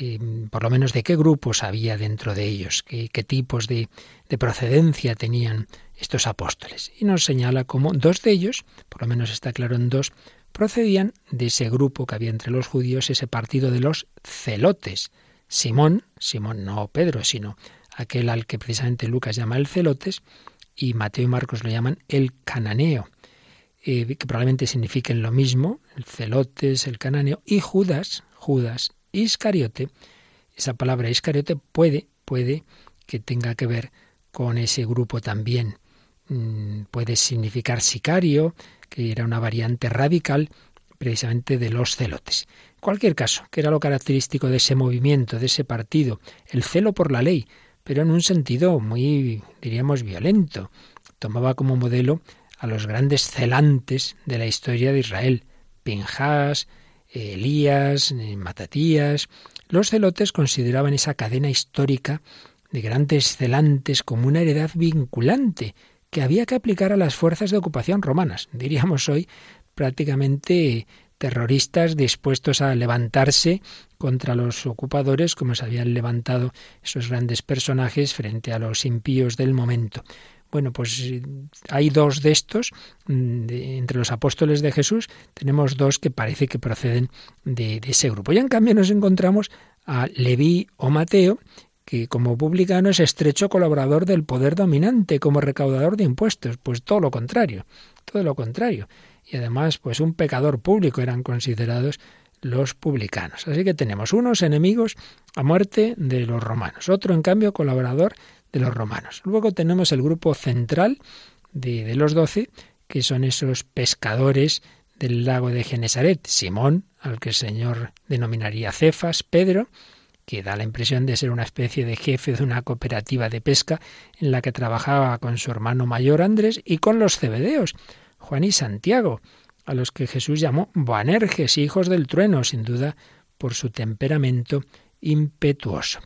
Speaker 2: Eh, por lo menos de qué grupos había dentro de ellos, qué, tipos de, de, procedencia tenían estos apóstoles. Y nos señala cómo dos de ellos, por lo menos está claro en dos, procedían de ese grupo que había entre los judíos, ese partido de los celotes. Simón, Simón no Pedro, sino aquel al que precisamente Lucas llama el celotes, y Mateo y Marcos lo llaman el cananeo. Eh, que probablemente signifiquen lo mismo, el celotes, el cananeo, y Judas, Judas Iscariote,
Speaker 1: esa palabra Iscariote puede, puede que tenga que ver con ese grupo también. Mm, puede significar sicario, que era una variante radical precisamente de los celotes. Cualquier caso, que era lo característico de ese movimiento, de ese partido, el celo por la ley, pero en un sentido muy, diríamos, violento. Tomaba como modelo a los grandes celantes de la historia de Israel, Pinjas, Elías, eh, Matatías. Los celotes consideraban esa cadena histórica de grandes celantes como una heredad vinculante que había que aplicar a las fuerzas de ocupación romanas. Diríamos hoy prácticamente terroristas dispuestos a levantarse contra los ocupadores, como se habían levantado esos grandes personajes frente a los impíos del momento. Bueno, pues hay dos de estos, mm, entre los apóstoles de Jesús, tenemos dos que parece que proceden de, ese grupo. Y en cambio nos encontramos a Leví o Mateo, que como publicano es estrecho colaborador del poder dominante como recaudador de impuestos, pues todo lo contrario, todo lo contrario. Y además, pues un pecador público eran considerados los publicanos. Así que tenemos unos enemigos a muerte de los romanos, otro en cambio colaborador de los romanos. Luego tenemos el grupo central de, los doce, que son esos pescadores del lago de Genesaret, Simón, al que el Señor denominaría Cefas, Pedro, que da la impresión de ser una especie de jefe de una cooperativa de pesca en la que trabajaba con su hermano mayor Andrés y con los cebedeos, Juan y Santiago, a los que Jesús llamó Boanerges, hijos del trueno, sin duda por su temperamento impetuoso.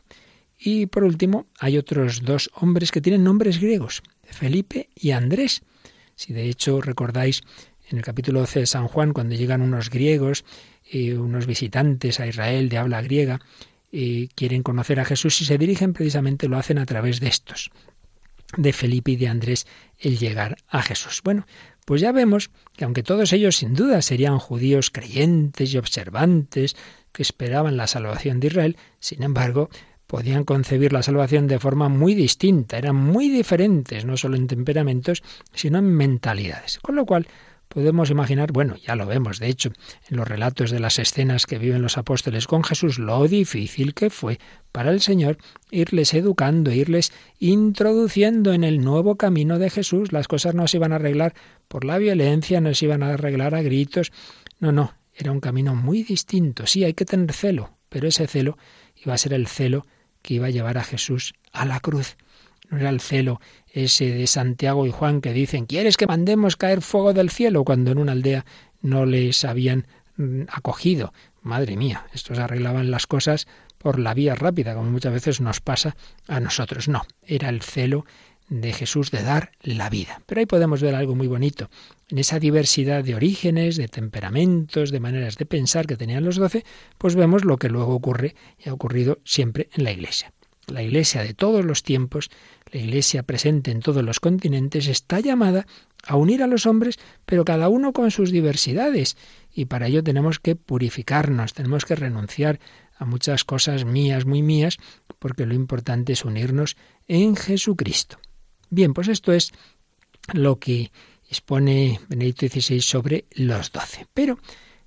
Speaker 1: Y por último, hay otros dos hombres que tienen nombres griegos, Felipe y Andrés. Si de hecho recordáis en el capítulo 12 de San Juan, cuando llegan unos griegos y unos visitantes a Israel de habla griega, y quieren conocer a Jesús y se dirigen precisamente, lo hacen a través de estos, de Felipe y de Andrés, el llegar a Jesús. Bueno, pues ya vemos que aunque todos ellos sin duda serían judíos creyentes y observantes, que esperaban la salvación de Israel, sin embargo, podían concebir la salvación de forma muy distinta, eran muy diferentes, no solo en temperamentos, sino en mentalidades. Con lo cual, podemos imaginar, bueno, ya lo vemos, de hecho, en los relatos de las escenas que viven los apóstoles con Jesús, lo difícil que fue para el Señor irles educando, irles introduciendo en el nuevo camino de Jesús. Las cosas no se iban a arreglar por la violencia, no se iban a arreglar a gritos. No, no, era un camino muy distinto. Sí, hay que tener celo, pero ese celo iba a ser el celo que iba a llevar a Jesús a la cruz. No era el celo ese de Santiago y Juan que dicen, ¿quieres que mandemos caer fuego del cielo? cuando en una aldea no les habían mm, acogido. Madre mía, estos arreglaban las cosas por la vía rápida, como muchas veces nos pasa a nosotros. No, era el celo de Jesús de dar la vida. Pero ahí podemos ver algo muy bonito. En esa diversidad de orígenes, de temperamentos, de maneras de pensar que tenían los doce, pues vemos lo que luego ocurre y ha ocurrido siempre en la Iglesia. La Iglesia de todos los tiempos, la Iglesia presente en todos los continentes, está llamada a unir a los hombres, pero cada uno con sus diversidades. Y para ello tenemos que purificarnos, tenemos que renunciar a muchas cosas mías, muy mías, porque lo importante es unirnos en Jesucristo. Bien, pues esto es lo que expone Benedicto XVI sobre los doce. Pero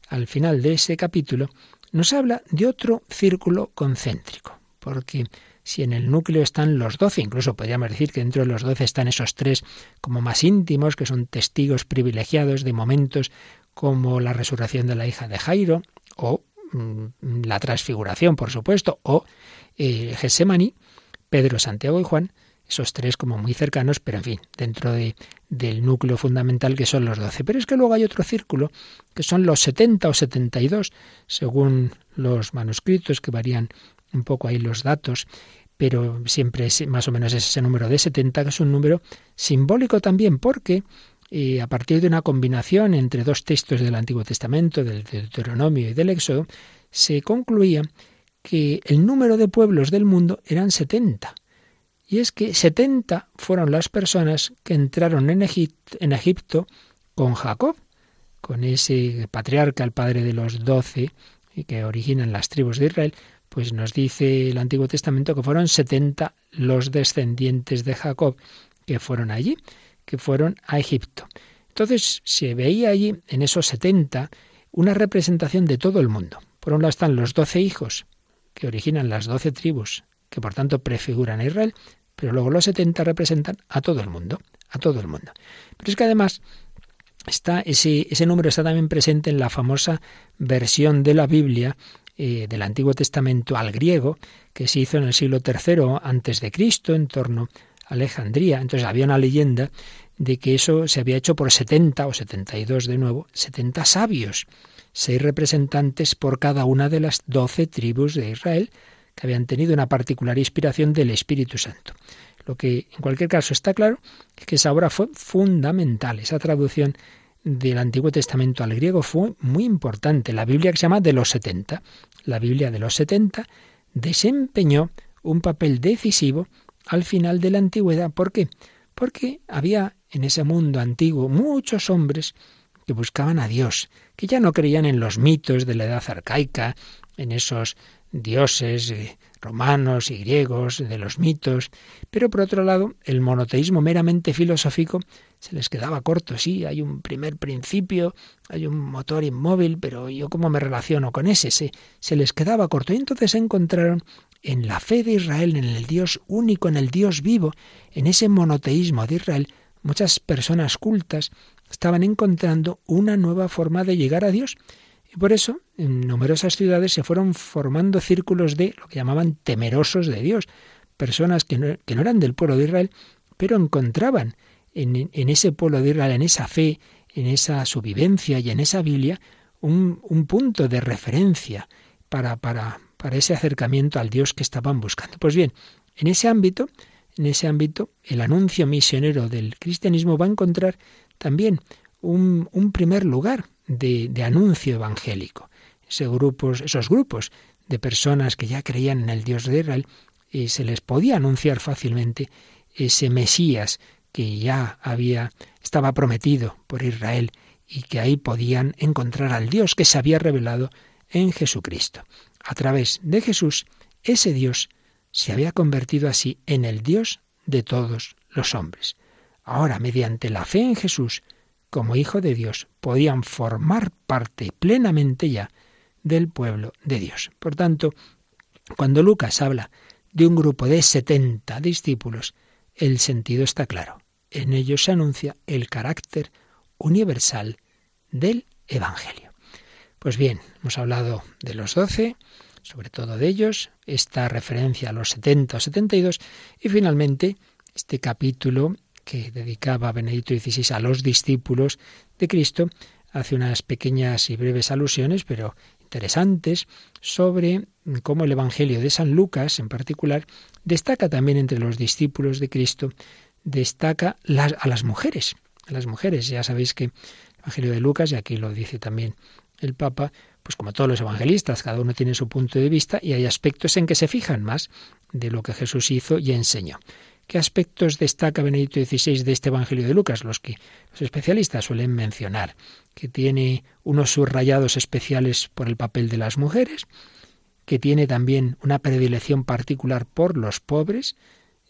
Speaker 1: al final de ese capítulo nos habla de otro círculo concéntrico, porque si en el núcleo están los doce, incluso podríamos decir que dentro de los doce están esos tres como más íntimos, que son testigos privilegiados de momentos como la resurrección de la hija de Jairo, o mm, la transfiguración, por supuesto, o eh, Pedro, Santiago y Juan, esos tres como muy cercanos, pero en fin, dentro de, del núcleo fundamental que son los doce. Pero es que luego hay otro círculo, que son los setenta o setenta y dos, según los manuscritos que varían un poco ahí los datos, pero siempre es más o menos ese número de 70, que es un número simbólico también, porque eh, a partir de una combinación entre dos textos del Antiguo Testamento, del Deuteronomio y del Éxodo, se concluía que el número de pueblos del mundo eran 70. Y es que 70 fueron las personas que entraron en Egipto, en Egipto con Jacob, con ese patriarca, el padre de los doce, que originan las tribus de Israel, pues nos dice el Antiguo Testamento que fueron 70 los descendientes de Jacob que fueron allí, que fueron a Egipto. Entonces se veía allí, en esos 70, una representación de todo el mundo. Por un lado están los doce hijos que originan las doce tribus, que por tanto prefiguran a Israel, pero luego los setenta representan a todo el mundo, a todo el mundo. Pero es que además está ese, ese número está también presente en la famosa versión de la Biblia eh, del Antiguo Testamento al griego, que se hizo en el siglo III antes de Cristo, en torno a Alejandría. Entonces había una leyenda de que eso se había hecho por 70 o 72 de nuevo, 70 sabios, seis representantes por cada una de las doce tribus de Israel, que habían tenido una particular inspiración del Espíritu Santo. Lo que en cualquier caso está claro es que esa obra fue fundamental, esa traducción del Antiguo Testamento al griego fue muy importante. La Biblia que se llama de los 70, la Biblia de los 70 desempeñó un papel decisivo al final de la antigüedad. ¿Por qué? Porque había en ese mundo antiguo muchos hombres que buscaban a Dios, que ya no creían en los mitos de la edad arcaica, en esos dioses eh, romanos y griegos, de los mitos, pero por otro lado, el monoteísmo meramente filosófico se les quedaba corto. Sí, hay un primer principio, hay un motor inmóvil, pero yo cómo me relaciono con ese, se, se les quedaba corto. Y entonces se encontraron en la fe de Israel, en el Dios único, en el Dios vivo, en ese monoteísmo de Israel, muchas personas cultas estaban encontrando una nueva forma de llegar a Dios. Y por eso, en numerosas ciudades se fueron formando círculos de lo que llamaban temerosos de Dios, personas que no, que no eran del pueblo de Israel, pero encontraban en, en, ese pueblo de Israel, en esa fe, en esa vivencia y en esa Biblia, un, un punto de referencia para, para, para ese acercamiento al Dios que estaban buscando. Pues bien, en ese ámbito, en ese ámbito, el anuncio misionero del cristianismo va a encontrar también un, un primer lugar de, anuncio evangélico. Grupos, esos grupos de personas que ya creían en el Dios de Israel, y se les podía anunciar fácilmente ese Mesías que ya había estaba prometido por Israel y que ahí podían encontrar al Dios que se había revelado en Jesucristo. A través de Jesús, ese Dios se había convertido así en el Dios de todos los hombres. Ahora, mediante la fe en Jesús, como Hijo de Dios, podían formar parte plenamente ya del pueblo de Dios. Por tanto, cuando Lucas habla de un grupo de setenta discípulos, el sentido está claro. En ellos se anuncia el carácter universal del Evangelio. Pues bien, hemos hablado de los doce, sobre todo de ellos, esta referencia a los setenta o setenta y dos, y finalmente este capítulo que dedicaba Benedicto XVI a los discípulos de Cristo, hace unas pequeñas y breves alusiones, pero interesantes, sobre cómo el Evangelio de San Lucas, en particular, destaca también entre los discípulos de Cristo, destaca a las mujeres. A las mujeres, ya sabéis que el Evangelio de Lucas, y aquí lo dice también el Papa, pues como todos los evangelistas, cada uno tiene su punto de vista y hay aspectos en que se fijan más de lo que Jesús hizo y enseñó. ¿Qué aspectos destaca Benedicto XVI de este Evangelio de Lucas? Los que los especialistas suelen mencionar, que tiene unos subrayados especiales por el papel de las mujeres, que tiene también una predilección particular por los pobres,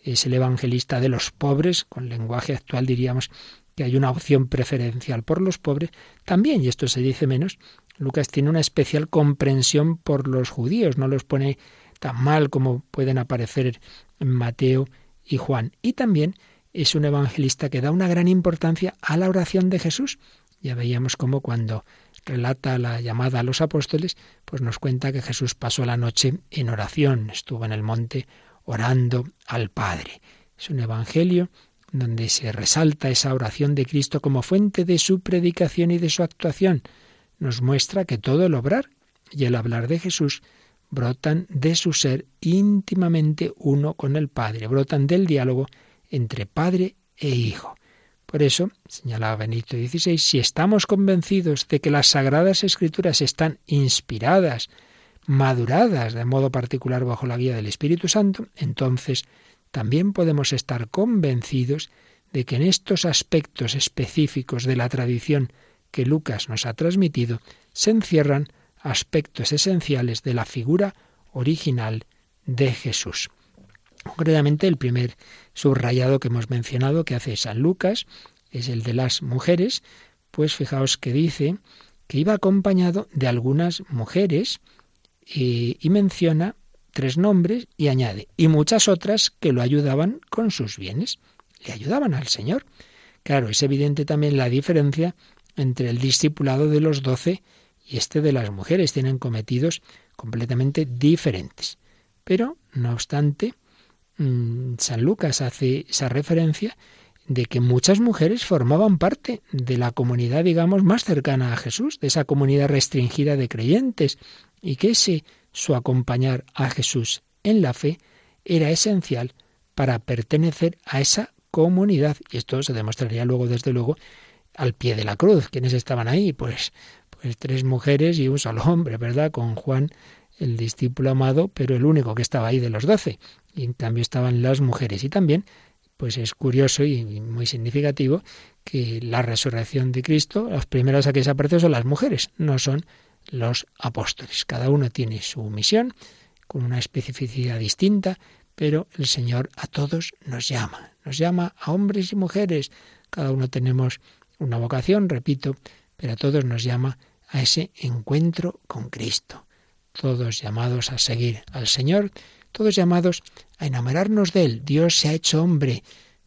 Speaker 1: es el evangelista de los pobres, con lenguaje actual diríamos que hay una opción preferencial por los pobres, también, y esto se dice menos, Lucas tiene una especial comprensión por los judíos, no los pone tan mal como pueden aparecer en Mateo y Juan. Y también es un evangelista que da una gran importancia a la oración de Jesús. Ya veíamos cómo cuando relata la llamada a los apóstoles, pues nos cuenta que Jesús pasó la noche en oración, estuvo en el monte orando al Padre. Es un evangelio donde se resalta esa oración de Cristo como fuente de su predicación y de su actuación. Nos muestra que todo el obrar y el hablar de Jesús brotan de su ser íntimamente uno con el Padre, brotan del diálogo entre Padre e Hijo. Por eso, señalaba Benito XVI, si estamos convencidos de que las sagradas escrituras están inspiradas, maduradas de modo particular bajo la guía del Espíritu Santo, entonces también podemos estar convencidos de que en estos aspectos específicos de la tradición que Lucas nos ha transmitido se encierran aspectos esenciales de la figura original de Jesús. Concretamente, el primer subrayado que hemos mencionado que hace San Lucas es el de las mujeres, pues fijaos que dice que iba acompañado de algunas mujeres y, y menciona tres nombres y añade, y muchas otras que lo ayudaban con sus bienes, le ayudaban al Señor. Claro, es evidente también la diferencia entre el discipulado de los doce y este de las mujeres. Tienen cometidos completamente diferentes. Pero, no obstante, mm, San Lucas hace esa referencia de que muchas mujeres formaban parte de la comunidad, digamos, más cercana a Jesús, de esa comunidad restringida de creyentes, y que ese su acompañar a Jesús en la fe era esencial para pertenecer a esa comunidad. Y esto se demostraría luego, desde luego, al pie de la cruz. ¿Quiénes estaban ahí? Pues, pues tres mujeres y un solo hombre, ¿verdad? Con Juan, el discípulo amado, pero el único que estaba ahí de los doce. Y en cambio estaban las mujeres. Y también, pues es curioso y muy significativo que la resurrección de Cristo, las primeras a que se apareció son las mujeres, no son los apóstoles. Cada uno tiene su misión, con una especificidad distinta, pero el Señor a todos nos llama, nos llama a hombres y mujeres. Cada uno tenemos una vocación, repito, pero a todos nos llama a ese encuentro con Cristo. Todos llamados a seguir al Señor, todos llamados a enamorarnos de Él. Dios se ha hecho hombre,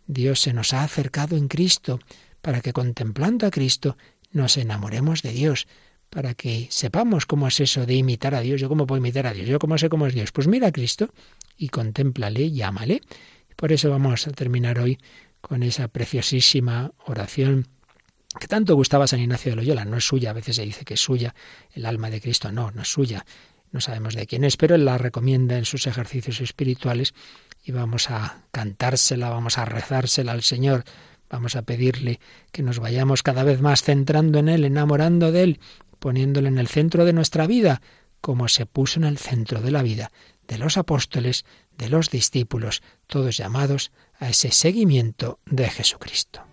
Speaker 1: Dios se nos ha acercado en Cristo, para que contemplando a Cristo nos enamoremos de Dios, para que sepamos cómo es eso de imitar a Dios. Yo cómo puedo imitar a Dios, yo cómo sé cómo es Dios. Pues mira a Cristo y contémplale, llámale. Por eso vamos a terminar hoy con esa preciosísima oración que tanto gustaba San Ignacio de Loyola. No es suya, a veces se dice que es suya el alma de Cristo. No, no es suya. No sabemos de quién es, pero él la recomienda en sus ejercicios espirituales y vamos a cantársela, vamos a rezársela al Señor, vamos a pedirle que nos vayamos cada vez más centrando en Él, enamorando de Él poniéndolo en el centro de nuestra vida, como se puso en el centro de la vida de los apóstoles, de los discípulos, todos llamados a ese seguimiento de Jesucristo.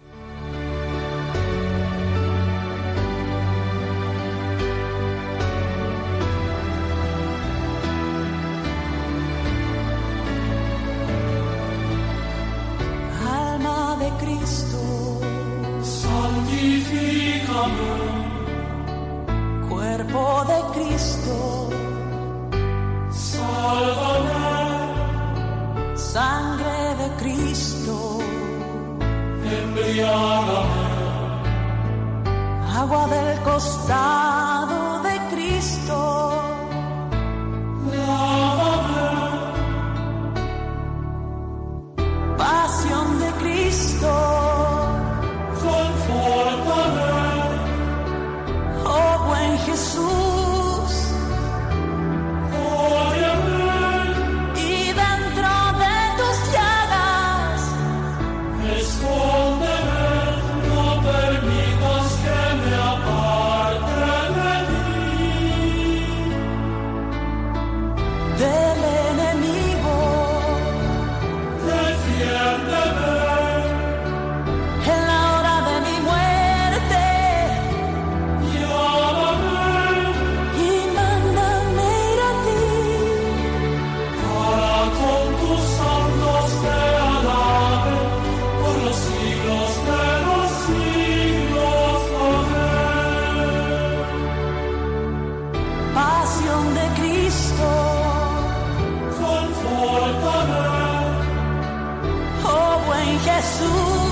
Speaker 2: que
Speaker 3: é.